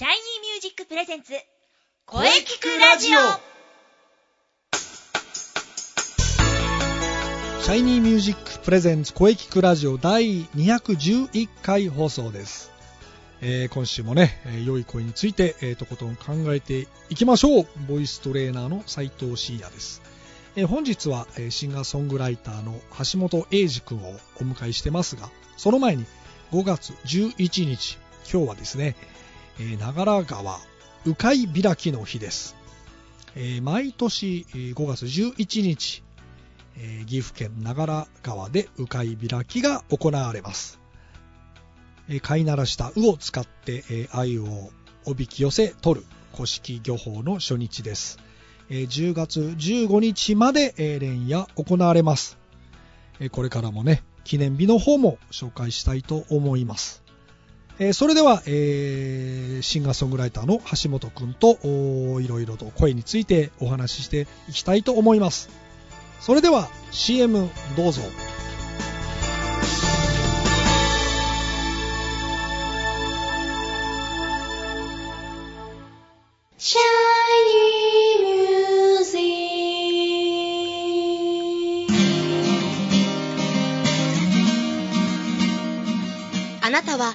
シャイニーミュージックプレゼンツ声聞くラジオシャイニーミュージックプレゼンツ声聞くラジオ第211回放送です。えー今週もね、えー良い声について、えーとことん考えていきましょう。ボイストレーナーの斉藤慎也です。えー本日は、えーシンガーソングライターの橋本英二君をお迎えしてますが、その前に5月11日、今日はですね、えー長良川鵜飼開きの日です。えー毎年5月11日、えー岐阜県長良川で鵜飼開きが行われます。えー飼いならした鵜を使って、えー鮎をおびき寄せ取る古式漁法の初日です。えー10月15日まで、え連夜行われます。えーこれからもね、記念日の方も紹介したいと思います。えーそれでは、えーシンガーソングライターの橋本くんといろいろと声についてお話ししていきたいと思います。それでは CM どうぞ。シャイニーミュージックあなたは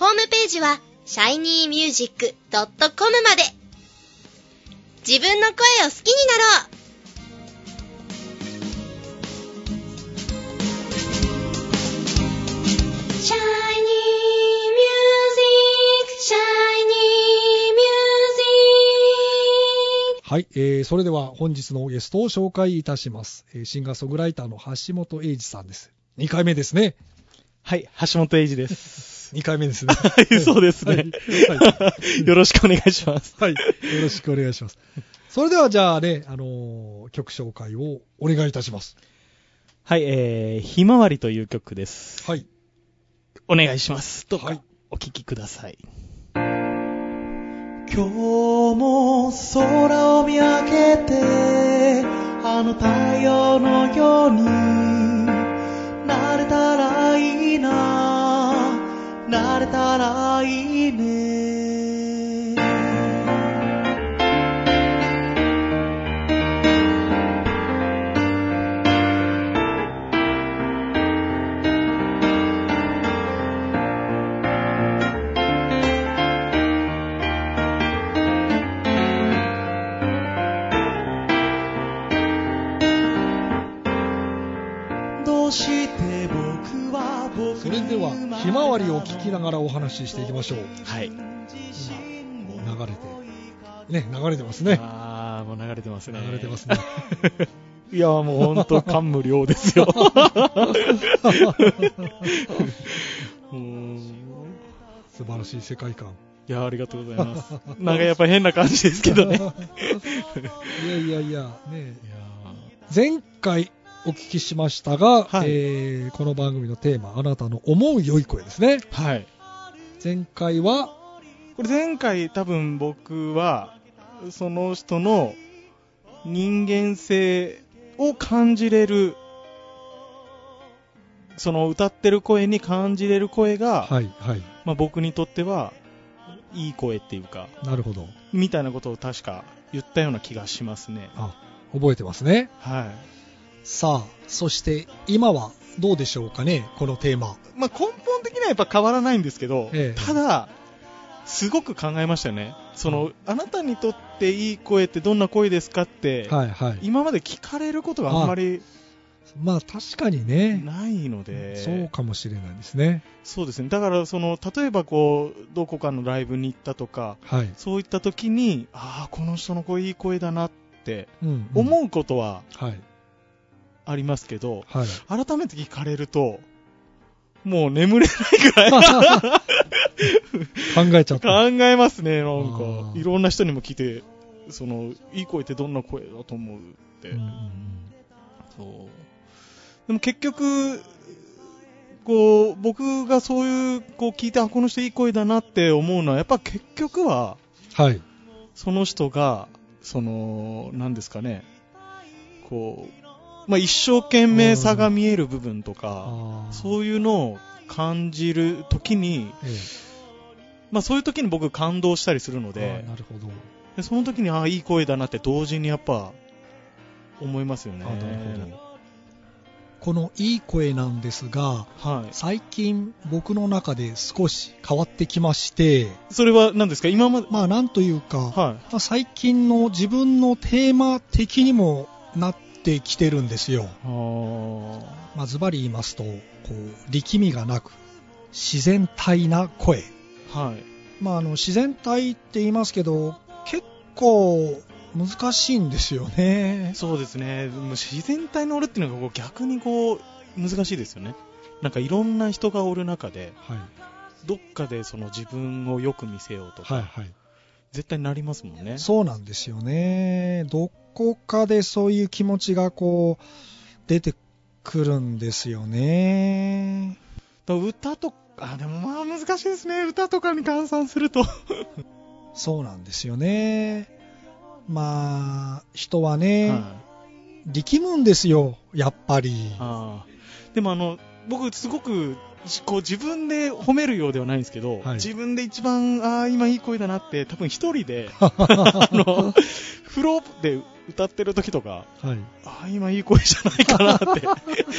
ホームページは shinymusic.com まで自分の声を好きになろう Shiny music, shiny music. はい、えーそれでは本日のゲストを紹介いたします。えーシンガーソングライターの橋本英二さんです。2回目ですね。はい、橋本英二です。2回目ですね。は いそうですねはい。よろしくお願いします。はい。よろしくお願いします。それではじゃあね、あのー曲紹介をお願いいたします。はい、えー、ひまわりという曲です。はい。お願いします。どうかはい、お聴きください。今日も空を見上げて、あの太陽のようになれたらいいな、慣れたらいいね。を聴きながらお話ししていきましょう。はい。今、流れて、ね、流れてますね。あー、もう流れてますね。流れてますね。いや、もう本当感無量ですよ。素晴らしい世界観。いや、ありがとうございます。なんかやっぱ変な感じですけどね。い やいやいやいや、前回お聞きしましたが、はいえーこの番組のテーマ、あなたの思う良い声ですね。はい。前回は、これ前回多分僕は、その人の人間性を感じれる、その歌ってる声に感じれる声が、はい、はい。まあ、僕にとってはいい声っていうか、なるほど。みたいなことを確か言ったような気がしますね。あ、覚えてますね。はい。さあ、そして今はどうでしょうかね、このテーマ。まあ、根本的にはやっぱ変わらないんですけど、ええただ、すごく考えましたよね。その、あなたにとっていい声ってどんな声ですかって、はい、はい。今まで聞かれることがあんまりまあ確かにね、ないので、そうかもしれないですね。そうですね。だから、その、例えばこう、どこかのライブに行ったとか、はい。そういった時に、ああ、この人の声いい声だなってうん、思うことははい。ありますけど、はい。改めて聞かれると、もう眠れないぐらい。考えちゃった。考えますね、なんあか。ーいろんな人にも聞いて、その、いい声ってどんな声だと思うって。うそう。でも結局、こう、僕がそういう、こう聞いて、あ、この人いい声だなって思うのは、やっぱ結局は、はい。その人が、その、なんですかね、こう、まあ、一生懸命さが見える部分とか、そういうのを感じるときに、えまあ、そういう時に僕感動したりするのでー、なるほど。でその時に、ああ、いい声だなって同時にやっぱ、思いますよね。あなるほどこのいい声なんですが、はい。最近僕の中で少し変わってきまして、それは何ですか？今まで、まあなんというか、はい。まあ最近の自分のテーマ的にもなってきてるんですよ。まあズバリ言いますと、こう、力みがなく、自然体な声。はい。まああの、自然体って言いますけど、結構難しいんですよね。そうですね。自然体におるっていうのがこう逆にこう、難しいですよね。なんかいろんな人がおる中で、はい。どっかでその自分をよく見せようとか、はいはい。絶対なりますもんね。そうなんですよね。どこかでそういう気持ちがこう、出てくるんですよね。歌とか、でもまあ難しいですね。歌とかに換算すると。そうなんですよね。まあ、人はね、はい力むんですよ、やっぱり。でもあの、僕すごく、こう自分で褒めるようではないんですけど、はい自分で一番、ああ、今いい声だなって、多分一人で、あの、フローで歌ってる時とか、はい。ああ、今いい声じゃないかなって、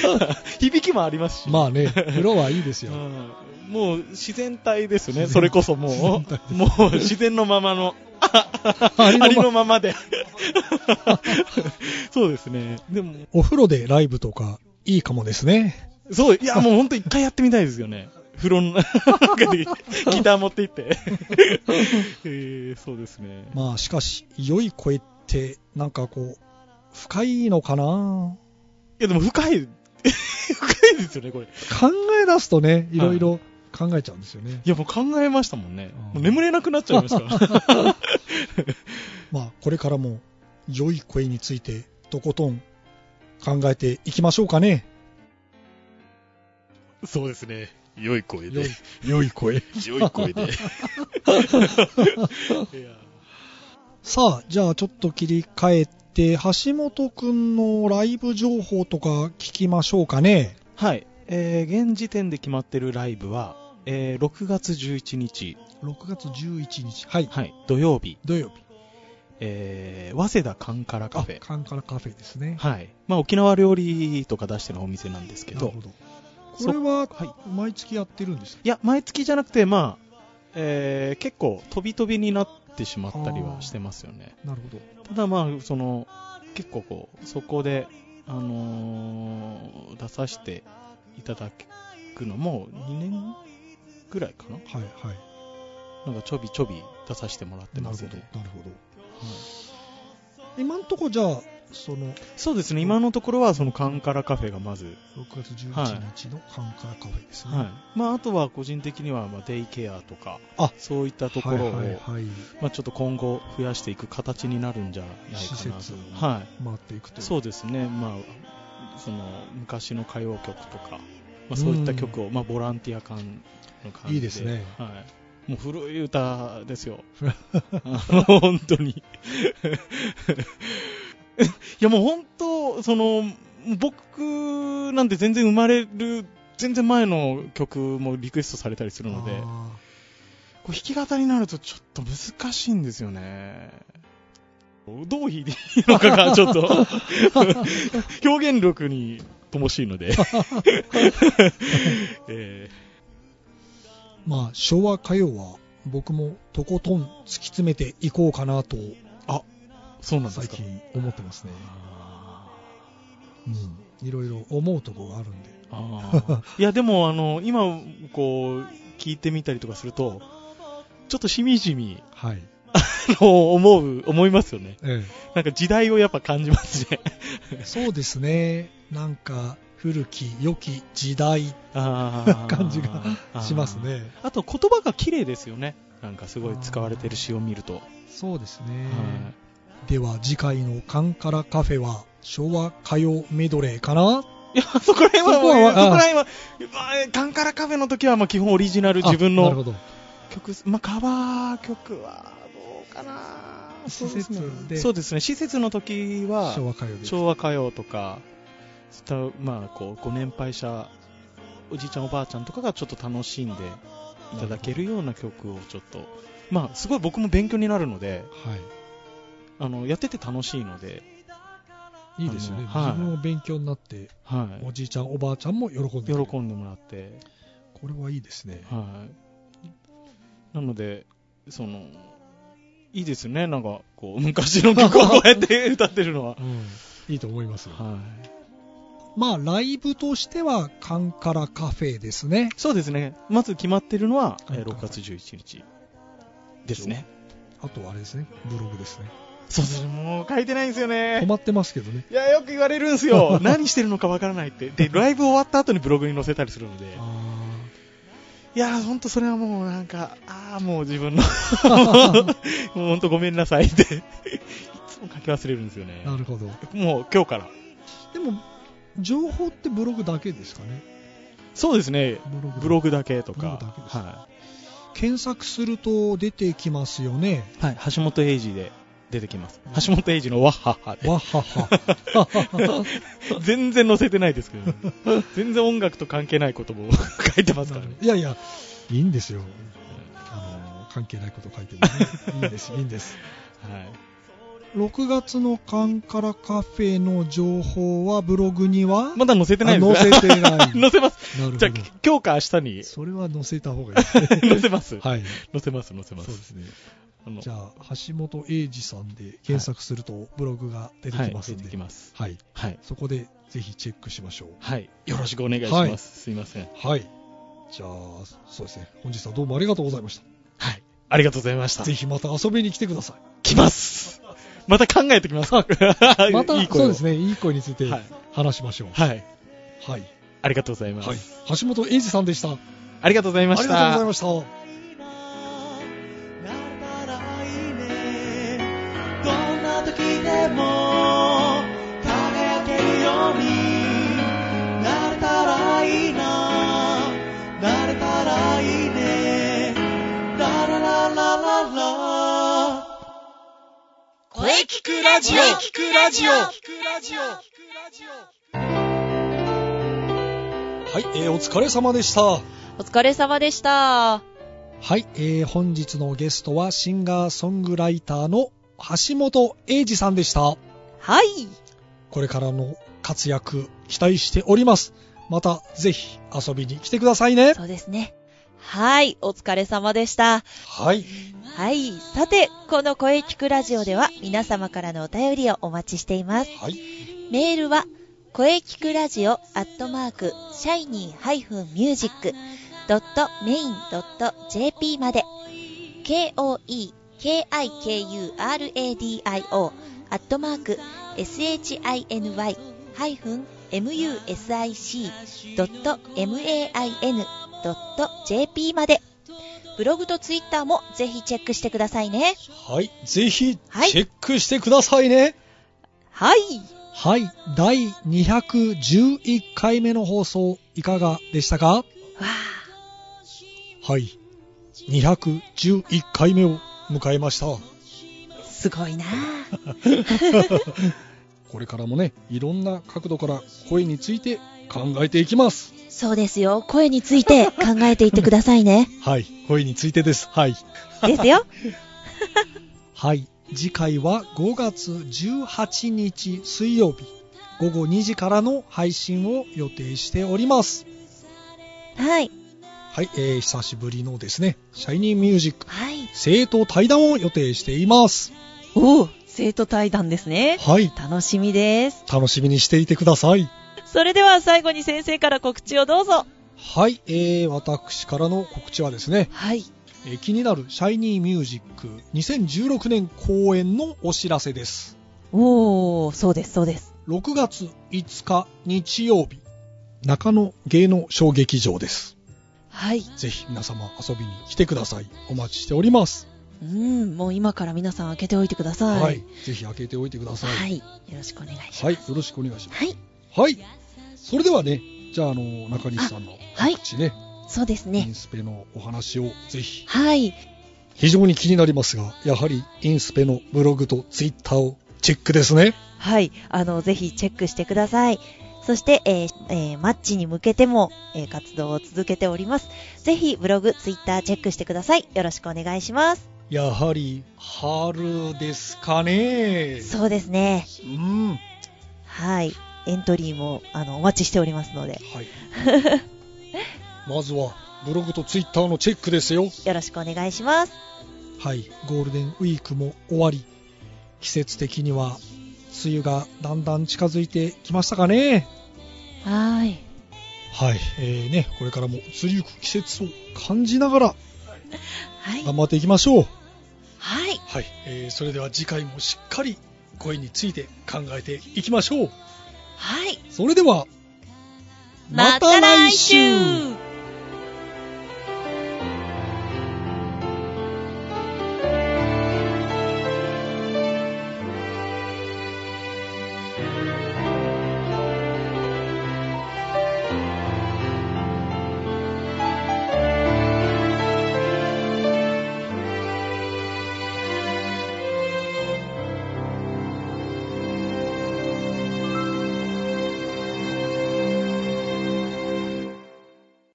響きもありますし、まあね、風呂はいいですよ。うんもう自然体ですよね、それこそも自然う体、もう自然のままの、あありのままで。そうですね。でも、お風呂でライブとかいいかもですね。そう、いや、もう本当一回やってみたいですよね。風呂の 中でギター持って行って。えー、そうですね。まあしかし、良い声って、なんかこう、深いのかな？いや、でも深い、深いですよね、これ。い考え出すとね、いろいろ考えちゃうんですよね。や、もう考えましたもんね。もう眠れなくなっちゃいましたから。まあ、これからも良い声についてとことん考えていきましょうかね。そうですね。良い声良い。良い声。良い声で。さあ、じゃあちょっと切り替えて、橋本くんのライブ情報とか聞きましょうかね。はい。えー、現時点で決まってるライブは、えー、6月11日、6月11日。はい。はい、土曜日、土曜日。えー、早稲田カンカラカあフェ。カンカラカフェですね。はい。まあ、沖縄料理とか出してるお店なんですけどなるほ、ど。これは、はい。毎月やってるんですか？いや、毎月じゃなくて、まあ、えー、結構飛び飛びになってしまったりはしてますよね。なるほど。ただまあ、その、結構こう、そこで、あのー出させていただくのも2年ぐらいかな？はいはい。なんかちょびちょび出させてもらってなるほど。なるほど。はい今んとこじゃあ、その、そうですね、今のところはそのカンカラカフェがまず、6月11日のカンカラカフェですね。はい。まあ、あとは個人的には、まあ、デイケアとか、あそういったところを、はいはいはい。まあ、ちょっと今後増やしていく形になるんじゃないかなと施設。は回っていくとい。そうですね。まあ、その、昔の歌謡曲とか、まあ、そういった曲を、まあ、ボランティア感の感じで。いいですねはい。もう古い歌ですよ。本当に。いやもう本当、その、僕なんて全然生まれる、全然前の曲もリクエストされたりするので、あこう弾き語りになるとちょっと難しいんですよね。どう弾いていいのかが ちょっと表現力に乏しいので、えー。まあ、昭和歌謡は僕もとことん突き詰めていこうかなとーそうなんですか？最近思ってますね。うん。いろいろ思うところがあるんで。あー いや、でも、あの、今、こう、聞いてみたりとかすると、ちょっとしみじみ、はい。あの思う、思いますよね。えなんか時代をやっぱ感じますね。え、そうですね。なんか、古き良き時代 感じがしますね。あと言葉が綺麗ですよね。なんかすごい使われてる詩を見ると。そうですね。はでは次回のカンカラカフェは昭和歌謡メドレーかな？いいや、そこら辺は、そこはそこら辺は、まあカンカラカフェの時は、まあ、基本オリジナル自分の。曲、まあ、カバー曲はどうかな？施設で。そうですね、施設の時は、昭和歌謡で。昭和歌謡とか、まあ、こう、ご年配者、おじいちゃんおばあちゃんとかがちょっと楽しんでいただけるような曲をちょっと、まあ、すごい僕も勉強になるので、はあの、やってて楽しいので、い。いいですよね。はい自分も勉強になって、はおじいちゃん、おばあちゃんも喜んで喜んでもらって、これはいいですね。はい。なので、その、いいですね、なんか、こう、昔の曲をこうやって歌ってるのは。うん。いいと思いますよ。はい。まあ、ライブとしては、カンカラカフェですね。そうですね。まず決まってるのは、えーはい6月11日ですね。あとはあれですね、ブログですね。そうですね。もう書いてないんですよね。止まってますけどね。いや、よく言われるんですよ。何してるのかわからないって。で、ライブ終わった後にブログに載せたりするので。あいやー、ほんとそれはもうなんか、あーもう自分の、もうほんとごめんなさいって、いつも書き忘れるんですよねー。なるほど。もう今日から。でも、情報ってブログだけですかね。そうですね。ブログだけとかは検索すると出てきますよね。い。はい。橋本英二で出てきます。橋本英二のワッハッハで。わはは。全然載せてないですけど、全然音楽と関係ないことも 書いてますからね。いやいや、いいんですよ。あの、関係ないこと書いてもね。いいんです、いいんです。はい。6月のカンカラカフェの情報はブログには、まだ載せてないあです載せてない。載せます。なるほどじゃあ、。今日か明日にそれは載せた方がいいですね。載せます。はい。載せます、載せます。そうですね。あのじゃあ、橋本英二さんで検索するとブログが出てきますはい、んで。はい。はい。そこでぜひチェックしましょう。はい。よろしくお願いします。はいすいません。はい。じゃあ、そうですね。本日はどうもありがとうございましはい。ありがとうございましたた。ぜ。ひまた遊びに来てください。来ます。また考えてきます。また、いいそうですね。いい声についてはい話しましょう。はい。はい。ありがとうございます。はい。橋本英二さんでした。あありがとうございまりした。がとうございました。時でも輝けるようになれたらいいな。なれたらいいね。ララララララ。声聞くラジオ。聞くラジオ。はい、えーお疲れ様でした。お疲れ様でした。はい、えー本日のゲストはシンガーソングライターの橋本英二さんでした。はい。これからの活躍期待しております。またぜひ遊びに来てくださいね。そうですね。はい。お疲れ様でした。はい。はい。さて、この声聞くラジオでは皆様からのお便りをお待ちしています。はい。メールは、声聞くラジオアットマーク、シャイニー -music.main.jp まで、k-o-e-k-i-k-u-r-a-d-i-o アットマーク、shiny-music.main.jp まで、ブログとツイッターもぜひチェックしてくださいね。はい。ぜひ、チはいェックしてくださいね。はい。はい。第211回目の放送、いかがでしたか？わはい。211回目を迎えました。あ、すごいなあ これからもね、いろんな角度から声について考えていきます。そうですよ。声について考えていってくださいね。はい。声についてです。はい。ですよ。はい。次回は5月18日水曜日午後2時からの配信を予定しております。はい。はい。えー、久しぶりのですね、シャイニーミュージックはい。生徒対談を予定しています。おお、生徒対談ですね。はい。楽しみです。楽しみにしていてください。それでは最後に先生から告知をどうぞ。はい。えー、私からの告知はですね、はい。えー気になるシャイニーミュージック2016年公演のお知らせです。おー、そうです、そうです。6月5日日曜日中野芸能小劇場です。はい。ぜひ皆様遊びに来てください。お待ちしております。うん、もう今から皆さん開けておいてください。はい。ぜひ開けておいてください。はい。よろしくお願いします。はい。よろしくお願いします。はい。はい。それではね、じゃあ、あの、中西さんのはい告知ね、そうですねイン。スペのお話をぜひ。はい。非常に気になりますが、やはりインスペのブログとツイッターをチェックですね。はい。あの、ぜひチェックしてください。そして、えーえーマッチに向けても、えー活動を続けております。ぜひ、ブログ、ツイッターチェックしてください。よろしくお願いします。やはり春ですかね。そうですね。うん。ははい。エントリーも、あの、お待ちしておりますので、い。まずは、ブログとツイッターのチェックですよ。よろしくお願いします。はい。ゴールデンウィークも終わり、季節的には、梅雨がだんだん近づいてきましたかね。はい。はい。えー、ね、これからも移りゆく季節を感じながらはい。頑張っていきましょう。はい。はい、えーそれでは次回もしっかり声について考えていきましょう。はい。それでは、また来週